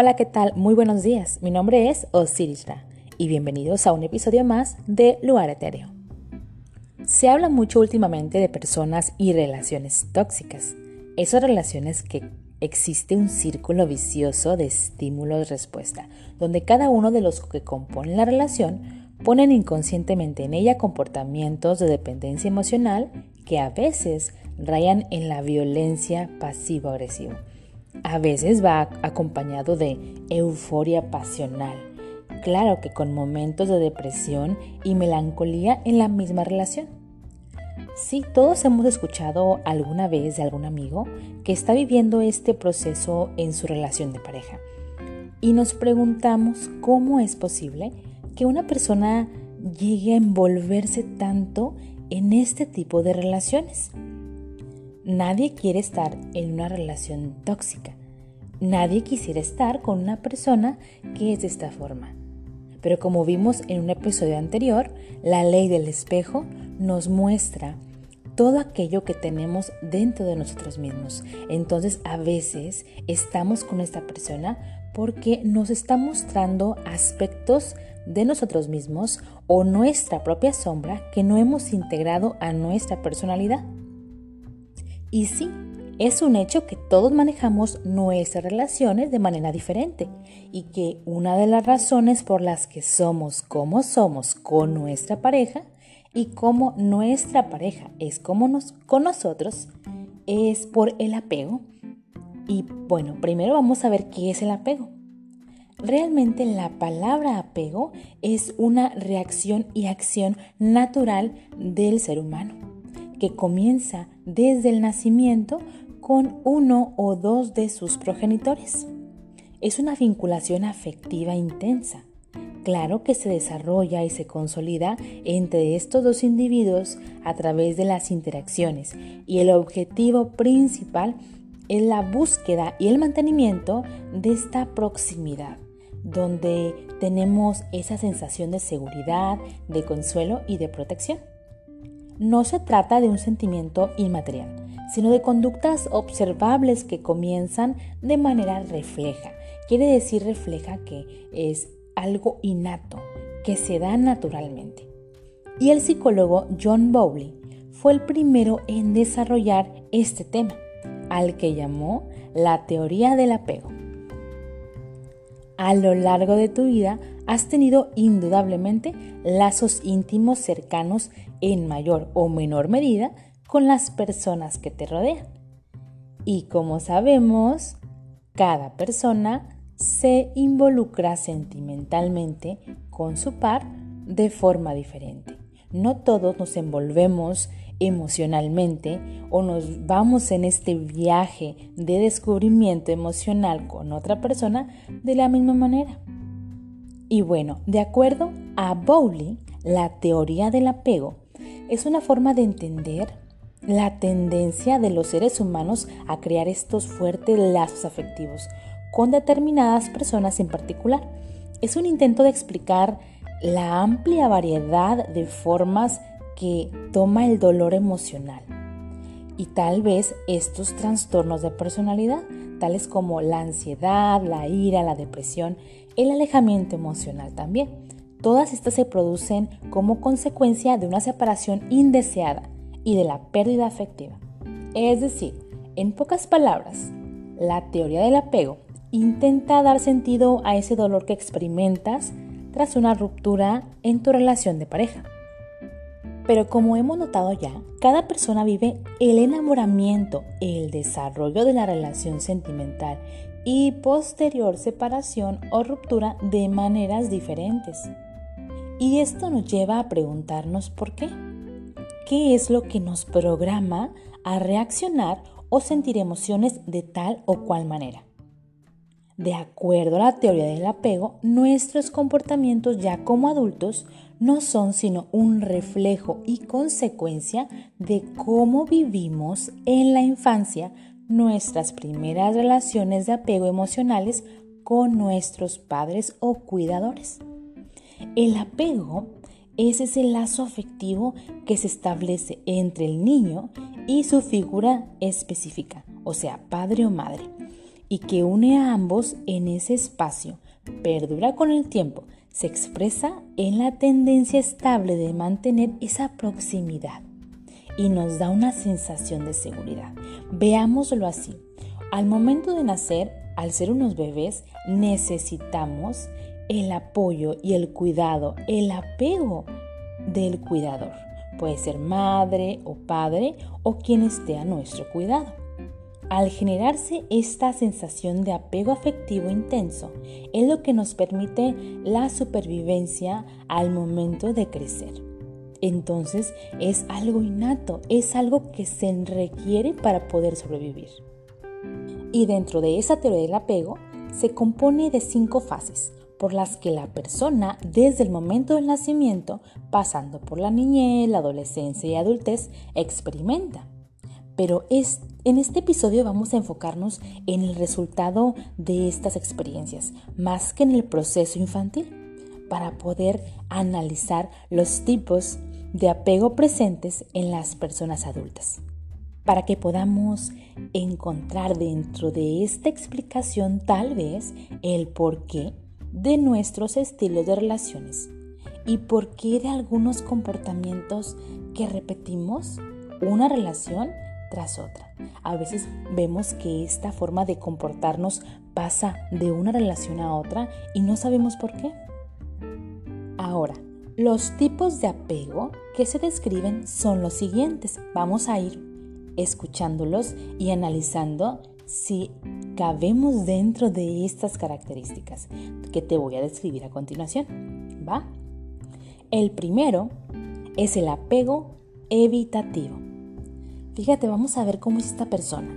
Hola, ¿qué tal? Muy buenos días. Mi nombre es Osirisra y bienvenidos a un episodio más de Lugar Etéreo. Se habla mucho últimamente de personas y relaciones tóxicas. Esas relaciones que existe un círculo vicioso de estímulos-respuesta, donde cada uno de los que componen la relación ponen inconscientemente en ella comportamientos de dependencia emocional que a veces rayan en la violencia pasivo-agresiva a veces va acompañado de euforia pasional. Claro que con momentos de depresión y melancolía en la misma relación. Sí, todos hemos escuchado alguna vez de algún amigo que está viviendo este proceso en su relación de pareja. Y nos preguntamos cómo es posible que una persona llegue a envolverse tanto en este tipo de relaciones. Nadie quiere estar en una relación tóxica. Nadie quisiera estar con una persona que es de esta forma. Pero como vimos en un episodio anterior, la ley del espejo nos muestra todo aquello que tenemos dentro de nosotros mismos. Entonces a veces estamos con esta persona porque nos está mostrando aspectos de nosotros mismos o nuestra propia sombra que no hemos integrado a nuestra personalidad. Y sí, es un hecho que todos manejamos nuestras relaciones de manera diferente y que una de las razones por las que somos como somos con nuestra pareja y como nuestra pareja es como nos, con nosotros es por el apego. Y bueno, primero vamos a ver qué es el apego. Realmente la palabra apego es una reacción y acción natural del ser humano que comienza desde el nacimiento con uno o dos de sus progenitores. Es una vinculación afectiva intensa. Claro que se desarrolla y se consolida entre estos dos individuos a través de las interacciones y el objetivo principal es la búsqueda y el mantenimiento de esta proximidad, donde tenemos esa sensación de seguridad, de consuelo y de protección no se trata de un sentimiento inmaterial, sino de conductas observables que comienzan de manera refleja. Quiere decir refleja que es algo innato, que se da naturalmente. Y el psicólogo John Bowley fue el primero en desarrollar este tema, al que llamó la teoría del apego. A lo largo de tu vida has tenido indudablemente lazos íntimos cercanos en mayor o menor medida con las personas que te rodean. Y como sabemos, cada persona se involucra sentimentalmente con su par de forma diferente. No todos nos envolvemos emocionalmente o nos vamos en este viaje de descubrimiento emocional con otra persona de la misma manera. Y bueno, de acuerdo a Bowley, la teoría del apego es una forma de entender la tendencia de los seres humanos a crear estos fuertes lazos afectivos con determinadas personas en particular. Es un intento de explicar la amplia variedad de formas que toma el dolor emocional y tal vez estos trastornos de personalidad, tales como la ansiedad, la ira, la depresión, el alejamiento emocional también. Todas estas se producen como consecuencia de una separación indeseada y de la pérdida afectiva. Es decir, en pocas palabras, la teoría del apego intenta dar sentido a ese dolor que experimentas tras una ruptura en tu relación de pareja. Pero como hemos notado ya, cada persona vive el enamoramiento, el desarrollo de la relación sentimental y posterior separación o ruptura de maneras diferentes. Y esto nos lleva a preguntarnos por qué. ¿Qué es lo que nos programa a reaccionar o sentir emociones de tal o cual manera? De acuerdo a la teoría del apego, nuestros comportamientos ya como adultos no son sino un reflejo y consecuencia de cómo vivimos en la infancia nuestras primeras relaciones de apego emocionales con nuestros padres o cuidadores. El apego es ese lazo afectivo que se establece entre el niño y su figura específica, o sea, padre o madre. y que une a ambos en ese espacio, perdura con el tiempo, se expresa en la tendencia estable de mantener esa proximidad y nos da una sensación de seguridad. Veámoslo así. Al momento de nacer, al ser unos bebés, necesitamos el apoyo y el cuidado, el apego del cuidador. Puede ser madre o padre o quien esté a nuestro cuidado. Al generarse esta sensación de apego afectivo intenso, es lo que nos permite la supervivencia al momento de crecer. Entonces es algo innato, es algo que se requiere para poder sobrevivir. Y dentro de esa teoría del apego se compone de cinco fases por las que la persona desde el momento del nacimiento, pasando por la niñez, la adolescencia y adultez, experimenta. Pero es, en este episodio vamos a enfocarnos en el resultado de estas experiencias, más que en el proceso infantil, para poder analizar los tipos de apego presentes en las personas adultas para que podamos encontrar dentro de esta explicación tal vez el porqué de nuestros estilos de relaciones y por qué de algunos comportamientos que repetimos una relación tras otra. A veces vemos que esta forma de comportarnos pasa de una relación a otra y no sabemos por qué. Ahora, los tipos de apego que se describen son los siguientes. Vamos a ir escuchándolos y analizando si cabemos dentro de estas características que te voy a describir a continuación. ¿Va? El primero es el apego evitativo. Fíjate, vamos a ver cómo es esta persona.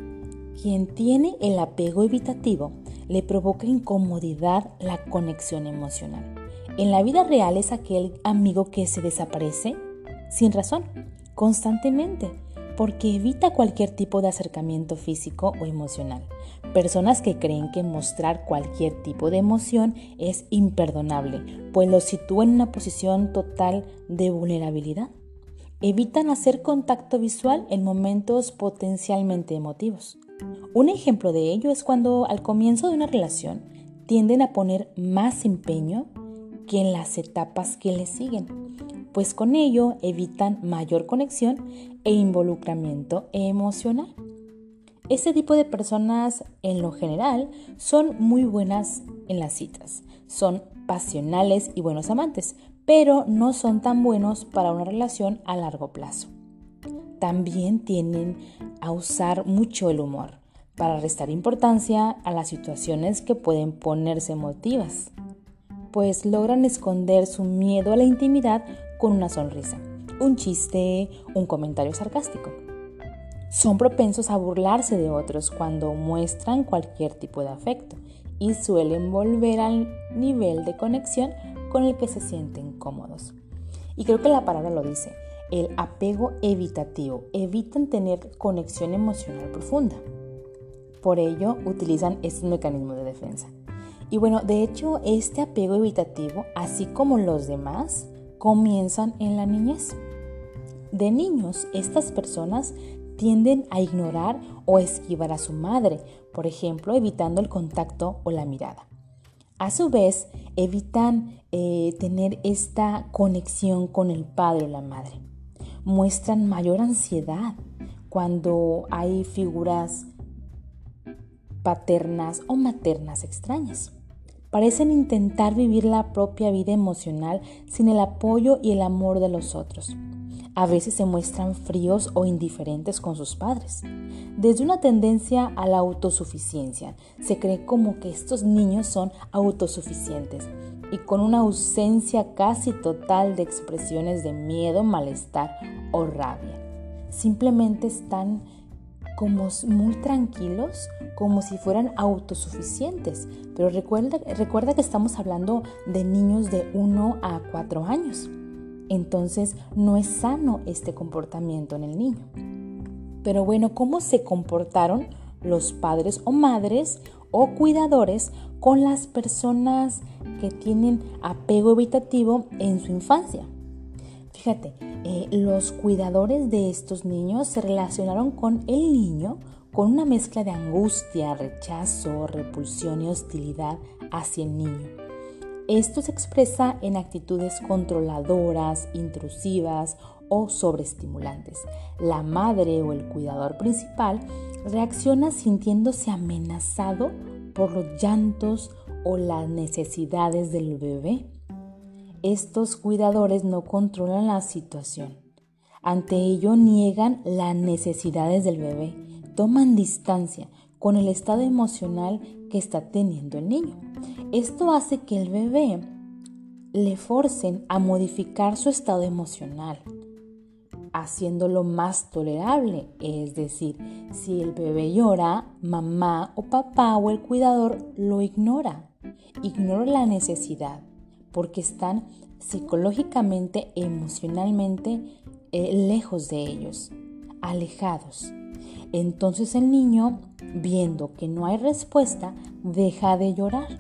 Quien tiene el apego evitativo le provoca incomodidad la conexión emocional. En la vida real es aquel amigo que se desaparece sin razón, constantemente porque evita cualquier tipo de acercamiento físico o emocional. Personas que creen que mostrar cualquier tipo de emoción es imperdonable, pues lo sitúa en una posición total de vulnerabilidad. Evitan hacer contacto visual en momentos potencialmente emotivos. Un ejemplo de ello es cuando al comienzo de una relación tienden a poner más empeño que en las etapas que le siguen, pues con ello evitan mayor conexión e involucramiento emocional. Este tipo de personas en lo general son muy buenas en las citas, son pasionales y buenos amantes, pero no son tan buenos para una relación a largo plazo. También tienen a usar mucho el humor para restar importancia a las situaciones que pueden ponerse emotivas, pues logran esconder su miedo a la intimidad con una sonrisa un chiste, un comentario sarcástico. Son propensos a burlarse de otros cuando muestran cualquier tipo de afecto y suelen volver al nivel de conexión con el que se sienten cómodos. Y creo que la palabra lo dice, el apego evitativo. Evitan tener conexión emocional profunda. Por ello utilizan este mecanismo de defensa. Y bueno, de hecho, este apego evitativo, así como los demás, comienzan en la niñez. De niños, estas personas tienden a ignorar o esquivar a su madre, por ejemplo, evitando el contacto o la mirada. A su vez, evitan eh, tener esta conexión con el padre o la madre. Muestran mayor ansiedad cuando hay figuras paternas o maternas extrañas. Parecen intentar vivir la propia vida emocional sin el apoyo y el amor de los otros a veces se muestran fríos o indiferentes con sus padres. Desde una tendencia a la autosuficiencia, se cree como que estos niños son autosuficientes y con una ausencia casi total de expresiones de miedo, malestar o rabia. Simplemente están como muy tranquilos, como si fueran autosuficientes. Pero recuerda, recuerda que estamos hablando de niños de 1 a 4 años entonces no es sano este comportamiento en el niño. Pero bueno, ¿cómo se comportaron los padres o madres o cuidadores con las personas que tienen apego evitativo en su infancia? Fíjate, eh, los cuidadores de estos niños se relacionaron con el niño con una mezcla de angustia, rechazo, repulsión y hostilidad hacia el niño. Esto se expresa en actitudes controladoras, intrusivas o sobreestimulantes. La madre o el cuidador principal reacciona sintiéndose amenazado por los llantos o las necesidades del bebé. Estos cuidadores no controlan la situación. Ante ello niegan las necesidades del bebé, toman distancia con el estado emocional que está teniendo el niño. Esto hace que el bebé le forcen a modificar su estado emocional, haciéndolo más tolerable. Es decir, si el bebé llora, mamá o papá o el cuidador lo ignora. Ignora la necesidad porque están psicológicamente, emocionalmente eh, lejos de ellos, alejados. Entonces el niño, viendo que no hay respuesta, deja de llorar,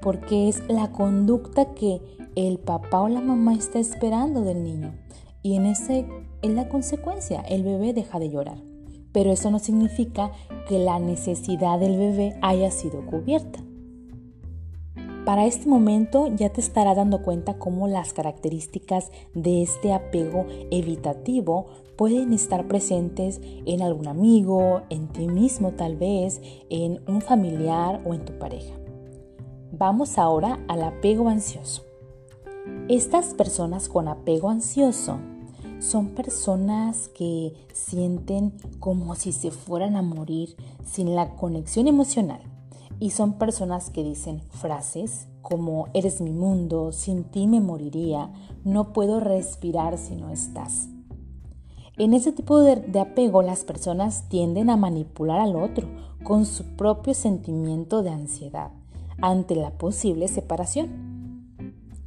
porque es la conducta que el papá o la mamá está esperando del niño. Y en ese es la consecuencia, el bebé deja de llorar. Pero eso no significa que la necesidad del bebé haya sido cubierta. Para este momento ya te estarás dando cuenta cómo las características de este apego evitativo pueden estar presentes en algún amigo, en ti mismo tal vez, en un familiar o en tu pareja. Vamos ahora al apego ansioso. Estas personas con apego ansioso son personas que sienten como si se fueran a morir sin la conexión emocional y son personas que dicen frases como eres mi mundo, sin ti me moriría, no puedo respirar si no estás. En ese tipo de, de, apego las personas tienden a manipular al otro con su propio sentimiento de ansiedad ante la posible separación.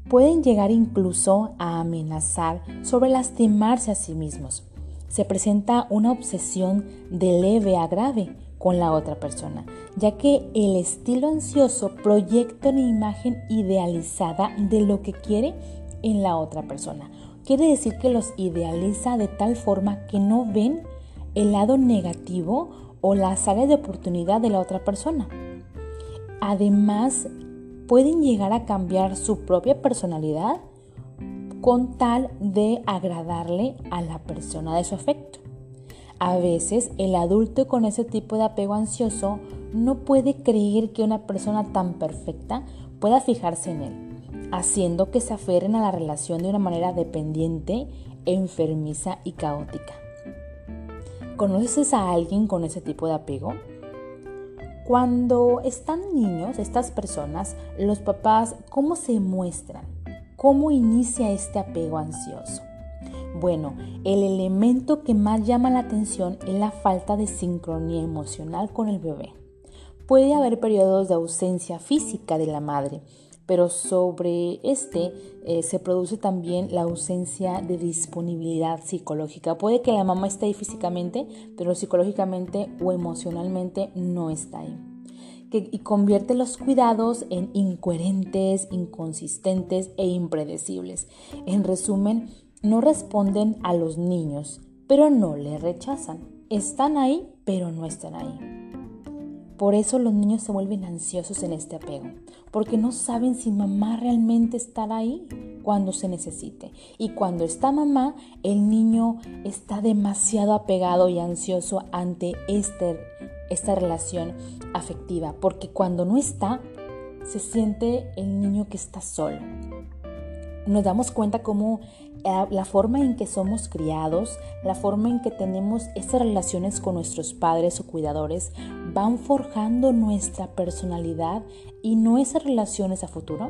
Pueden llegar incluso a amenazar sobre lastimarse a sí mismos. Se presenta una obsesión de leve a grave con la otra persona, ya que el estilo ansioso proyecta una imagen idealizada de lo que quiere en la otra persona. Quiere decir que los idealiza de tal forma que no ven el lado negativo o las áreas de oportunidad de la otra persona. Además, pueden llegar a cambiar su propia personalidad con tal de agradarle a la persona de su afecto. A veces el adulto con ese tipo de apego ansioso no puede creer que una persona tan perfecta pueda fijarse en él, haciendo que se aferren a la relación de una manera dependiente, enfermiza y caótica. ¿Conoces a alguien con ese tipo de apego? Cuando están niños, estas personas, los papás, ¿cómo se muestran? ¿Cómo inicia este apego ansioso? Bueno, el elemento que más llama la atención es la falta de sincronía emocional con el bebé. Puede haber periodos de ausencia física de la madre, pero sobre este eh, se produce también la ausencia de disponibilidad psicológica. Puede que la mamá esté ahí físicamente, pero psicológicamente o emocionalmente no está ahí. y convierte los cuidados en incoherentes, inconsistentes e impredecibles. En resumen, no responden a los niños, pero no le rechazan. Están ahí, pero no están ahí. Por eso los niños se vuelven ansiosos en este apego, porque no saben si mamá realmente estará ahí cuando se necesite. Y cuando está mamá, el niño está demasiado apegado y ansioso ante este, esta relación afectiva, porque cuando no está, se siente el niño que está solo. Nos damos cuenta cómo la forma en que somos criados, la forma en que tenemos estas relaciones con nuestros padres o cuidadores, van forjando nuestra personalidad y nuestras relaciones a futuro.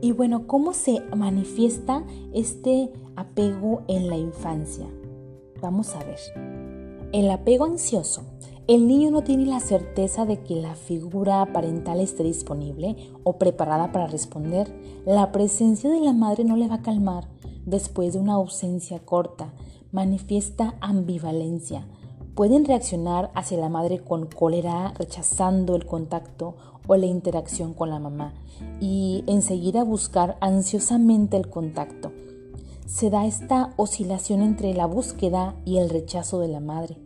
Y bueno, ¿cómo se manifiesta este apego en la infancia? Vamos a ver. El apego ansioso el niño no tiene la certeza de que la figura parental esté disponible o preparada para responder. La presencia de la madre no le va a calmar después de una ausencia corta. Manifiesta ambivalencia. Pueden reaccionar hacia la madre con cólera, rechazando el contacto o la interacción con la mamá y enseguida buscar ansiosamente el contacto. Se da esta oscilación entre la búsqueda y el rechazo de la madre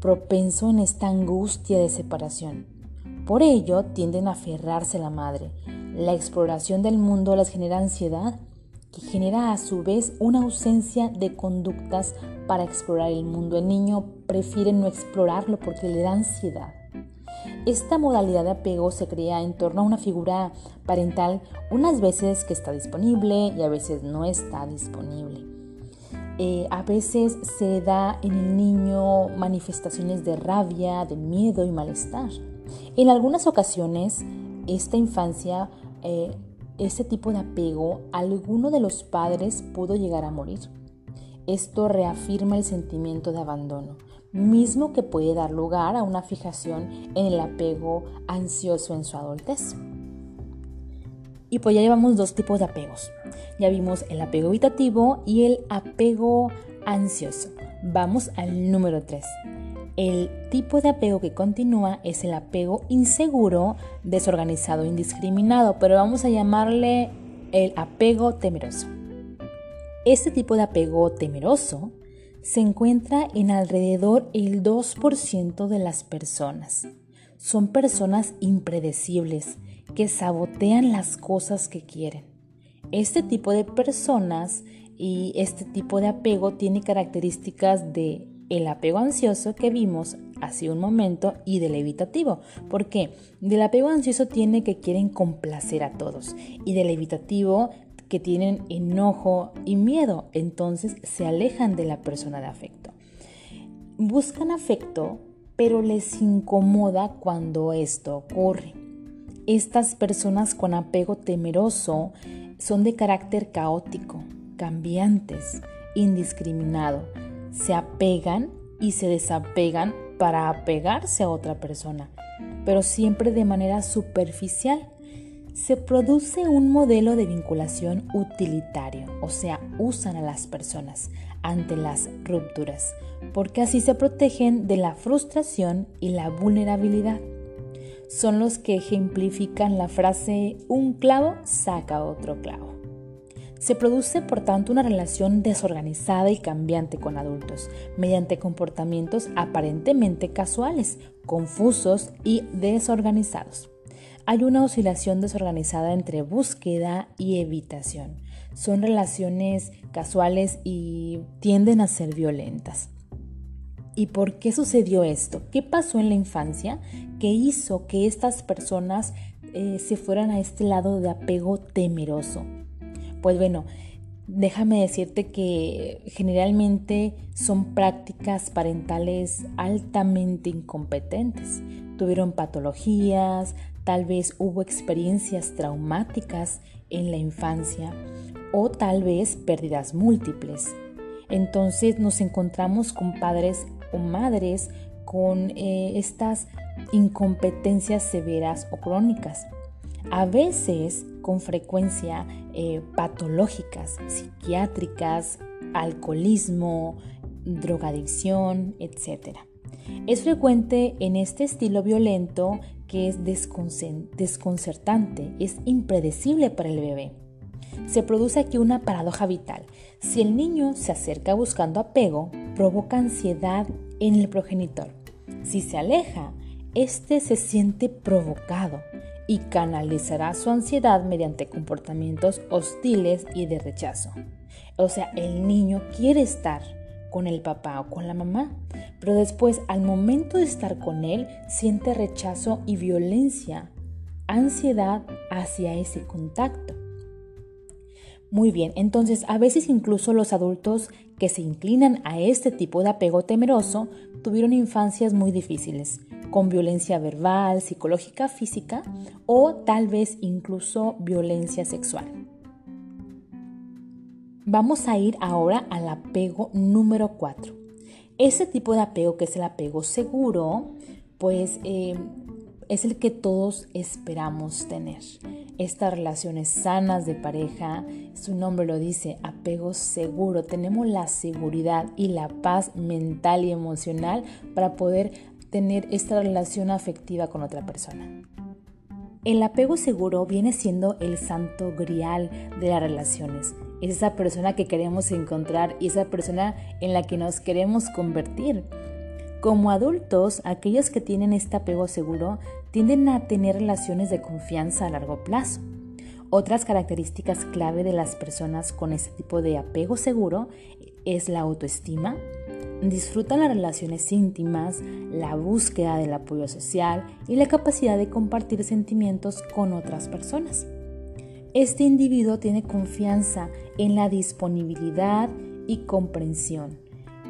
propenso en esta angustia de separación. Por ello tienden a aferrarse a la madre. La exploración del mundo les genera ansiedad que genera a su vez una ausencia de conductas para explorar el mundo. El niño prefiere no explorarlo porque le da ansiedad. Esta modalidad de apego se crea en torno a una figura parental unas veces que está disponible y a veces no está disponible. Eh, a veces se da en el niño manifestaciones de rabia, de miedo y malestar. En algunas ocasiones, esta infancia eh, ese tipo de apego, alguno de los padres pudo llegar a morir. Esto reafirma el sentimiento de abandono, mismo que puede dar lugar a una fijación en el apego ansioso en su adultez. Y pues ya llevamos dos tipos de apegos. Ya vimos el apego evitativo y el apego ansioso. Vamos al número 3. El tipo de apego que continúa es el apego inseguro, desorganizado, indiscriminado, pero vamos a llamarle el apego temeroso. Este tipo de apego temeroso se encuentra en alrededor el 2% de las personas. Son personas impredecibles que sabotean las cosas que quieren. Este tipo de personas y este tipo de apego tiene características de el apego ansioso que vimos hace un momento y del evitativo. ¿Por qué? Del apego ansioso tiene que quieren complacer a todos y del evitativo que tienen enojo y miedo, entonces se alejan de la persona de afecto. Buscan afecto, pero les incomoda cuando esto ocurre. Estas personas con apego temeroso son de carácter caótico, cambiantes, indiscriminado se apegan y se desapegan para apegarse a otra persona, pero siempre de manera superficial. Se produce un modelo de vinculación utilitario, o sea, usan a las personas ante las rupturas, porque así se protegen de la frustración y la vulnerabilidad. Son los que ejemplifican la frase un clavo saca otro clavo. Se produce, por tanto, una relación desorganizada y cambiante con adultos, mediante comportamientos aparentemente casuales, confusos y desorganizados. Hay una oscilación desorganizada entre búsqueda y evitación. Son relaciones casuales y tienden a ser violentas. ¿Y por qué sucedió esto? ¿Qué pasó en la infancia que hizo que estas personas eh, se fueran a este lado de apego temeroso? Pues bueno, déjame decirte que generalmente son prácticas parentales altamente incompetentes. Tuvieron patologías, tal vez hubo experiencias traumáticas en la infancia o tal vez pérdidas múltiples. Entonces nos encontramos con padres o madres con eh, estas incompetencias severas o crónicas. A veces con frecuencia eh, patológicas, psiquiátricas, alcoholismo, drogadicción, etc. Es frecuente en este estilo violento que es desconcertante, es impredecible para el bebé. Se produce aquí una paradoja vital. Si el niño se acerca buscando apego, provoca ansiedad en el progenitor. Si se aleja, éste se siente provocado y canalizará su ansiedad mediante comportamientos hostiles y de rechazo. O sea, el niño quiere estar con el papá o con la mamá, pero después al momento de estar con él siente rechazo y violencia, ansiedad hacia ese contacto. Muy bien, entonces a veces incluso los adultos que se inclinan a este tipo de apego temeroso tuvieron infancias muy difíciles, con violencia verbal, psicológica, física o tal vez incluso violencia sexual. Vamos a ir ahora al apego número 4. Ese tipo de apego que es el apego seguro, pues eh, es el que todos esperamos tener. Estas relaciones sanas de pareja, su nombre lo dice, apego seguro. Tenemos la seguridad y la paz mental y emocional para poder tener esta relación afectiva con otra persona. El apego seguro viene siendo el santo grial de las relaciones. Es esa persona que queremos encontrar y esa persona en la que nos queremos convertir. Como adultos, aquellos que tienen este apego seguro tienden a tener relaciones de confianza a largo plazo. Otras características clave de las personas con este tipo de apego seguro es la autoestima, disfrutan las relaciones íntimas, la búsqueda del apoyo social y la capacidad de compartir sentimientos con otras personas. Este individuo tiene confianza en la disponibilidad y comprensión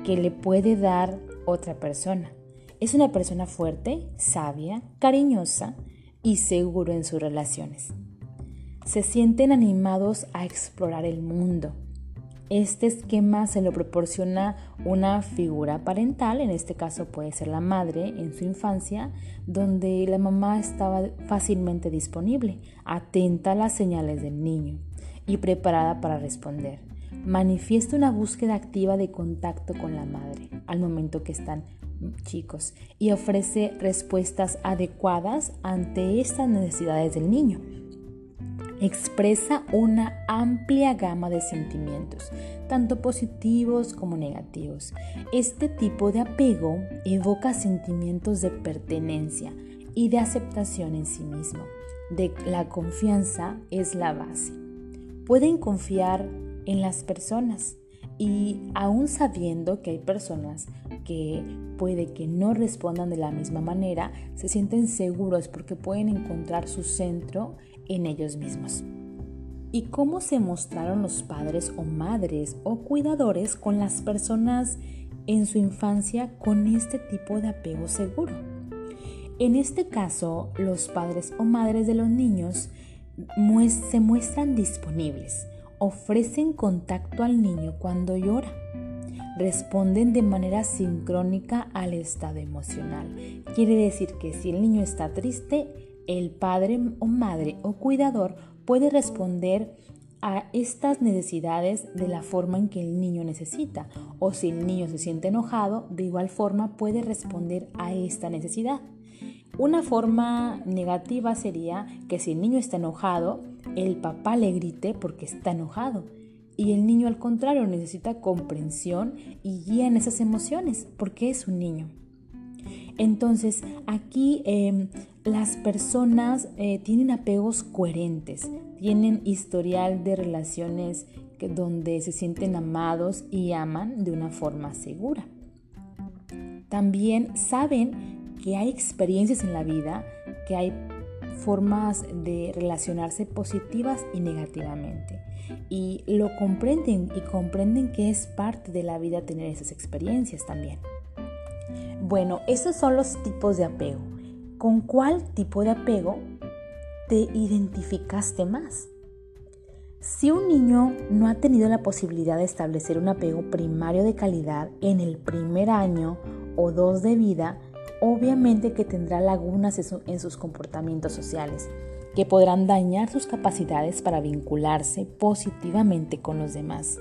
que le puede dar otra persona. Es una persona fuerte, sabia, cariñosa y seguro en sus relaciones. Se sienten animados a explorar el mundo este esquema se lo proporciona una figura parental, en este caso puede ser la madre en su infancia, donde la mamá estaba fácilmente disponible, atenta a las señales del niño y preparada para responder. Manifiesta una búsqueda activa de contacto con la madre al momento que están chicos y ofrece respuestas adecuadas ante estas necesidades del niño expresa una amplia gama de sentimientos, tanto positivos como negativos. Este tipo de apego evoca sentimientos de pertenencia y de aceptación en sí mismo. De la confianza es la base. Pueden confiar en las personas y aún sabiendo que hay personas que puede que no respondan de la misma manera, se sienten seguros porque pueden encontrar su centro en ellos mismos. ¿Y cómo se mostraron los padres o madres o cuidadores con las personas en su infancia con este tipo de apego seguro? En este caso, los padres o madres de los niños se muestran disponibles, ofrecen contacto al niño cuando llora, responden de manera sincrónica al estado emocional. Quiere decir que si el niño está triste, el padre o madre o cuidador puede responder a estas necesidades de la forma en que el niño necesita o si el niño se siente enojado, de igual forma puede responder a esta necesidad. Una forma negativa sería que si el niño está enojado, el papá le grite porque está enojado y el niño al contrario necesita comprensión y guía en esas emociones porque es un niño. Entonces, aquí em, las personas eh, tienen apegos coherentes, tienen historial de relaciones donde se sienten amados y aman de una forma segura. También saben que hay experiencias en la vida, que hay formas de relacionarse positivas y negativamente. Y lo comprenden y comprenden que es parte de la vida tener esas experiencias también. Bueno, esos son los tipos de apego. ¿Con cuál tipo de apego te identificaste más? Si un niño no ha tenido la posibilidad de establecer un apego primario de calidad en el primer año o dos de vida, obviamente que tendrá lagunas en sus comportamientos sociales, que podrán dañar sus capacidades para vincularse positivamente con los demás.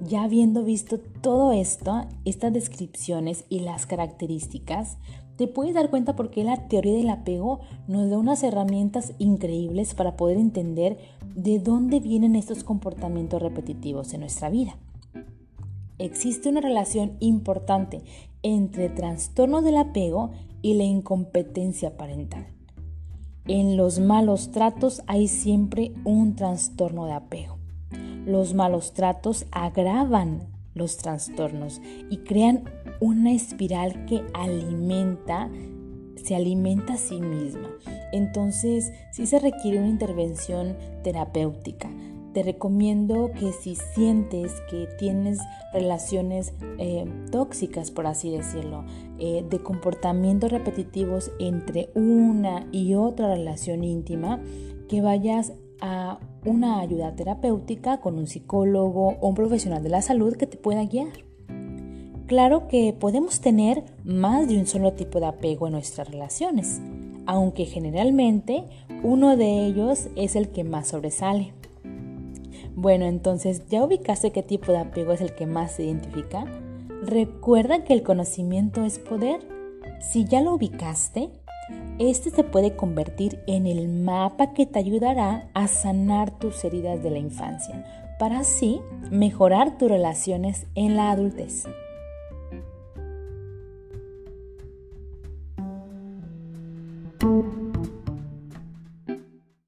Ya habiendo visto todo esto, estas descripciones y las características, te puedes dar cuenta por qué la teoría del apego nos da unas herramientas increíbles para poder entender de dónde vienen estos comportamientos repetitivos en nuestra vida. Existe una relación importante entre trastornos del apego y la incompetencia parental. En los malos tratos hay siempre un trastorno de apego. Los malos tratos agravan los trastornos y crean una espiral que alimenta, se alimenta a sí misma. Entonces, sí se requiere una intervención terapéutica. Te recomiendo que si sientes que tienes relaciones eh, tóxicas, por así decirlo, eh, de comportamientos repetitivos entre una y otra relación íntima, que vayas a una ayuda terapéutica con un psicólogo o un profesional de la salud que te pueda guiar. Claro que podemos tener más de un solo tipo de apego en nuestras relaciones, aunque generalmente uno de ellos es el que más sobresale. Bueno, entonces, ¿ya ubicaste qué tipo de apego es el que más se identifica? Recuerda que el conocimiento es poder. Si ya lo ubicaste, este se puede convertir en el mapa que te ayudará a sanar tus heridas de la infancia, para así mejorar tus relaciones en la adultez.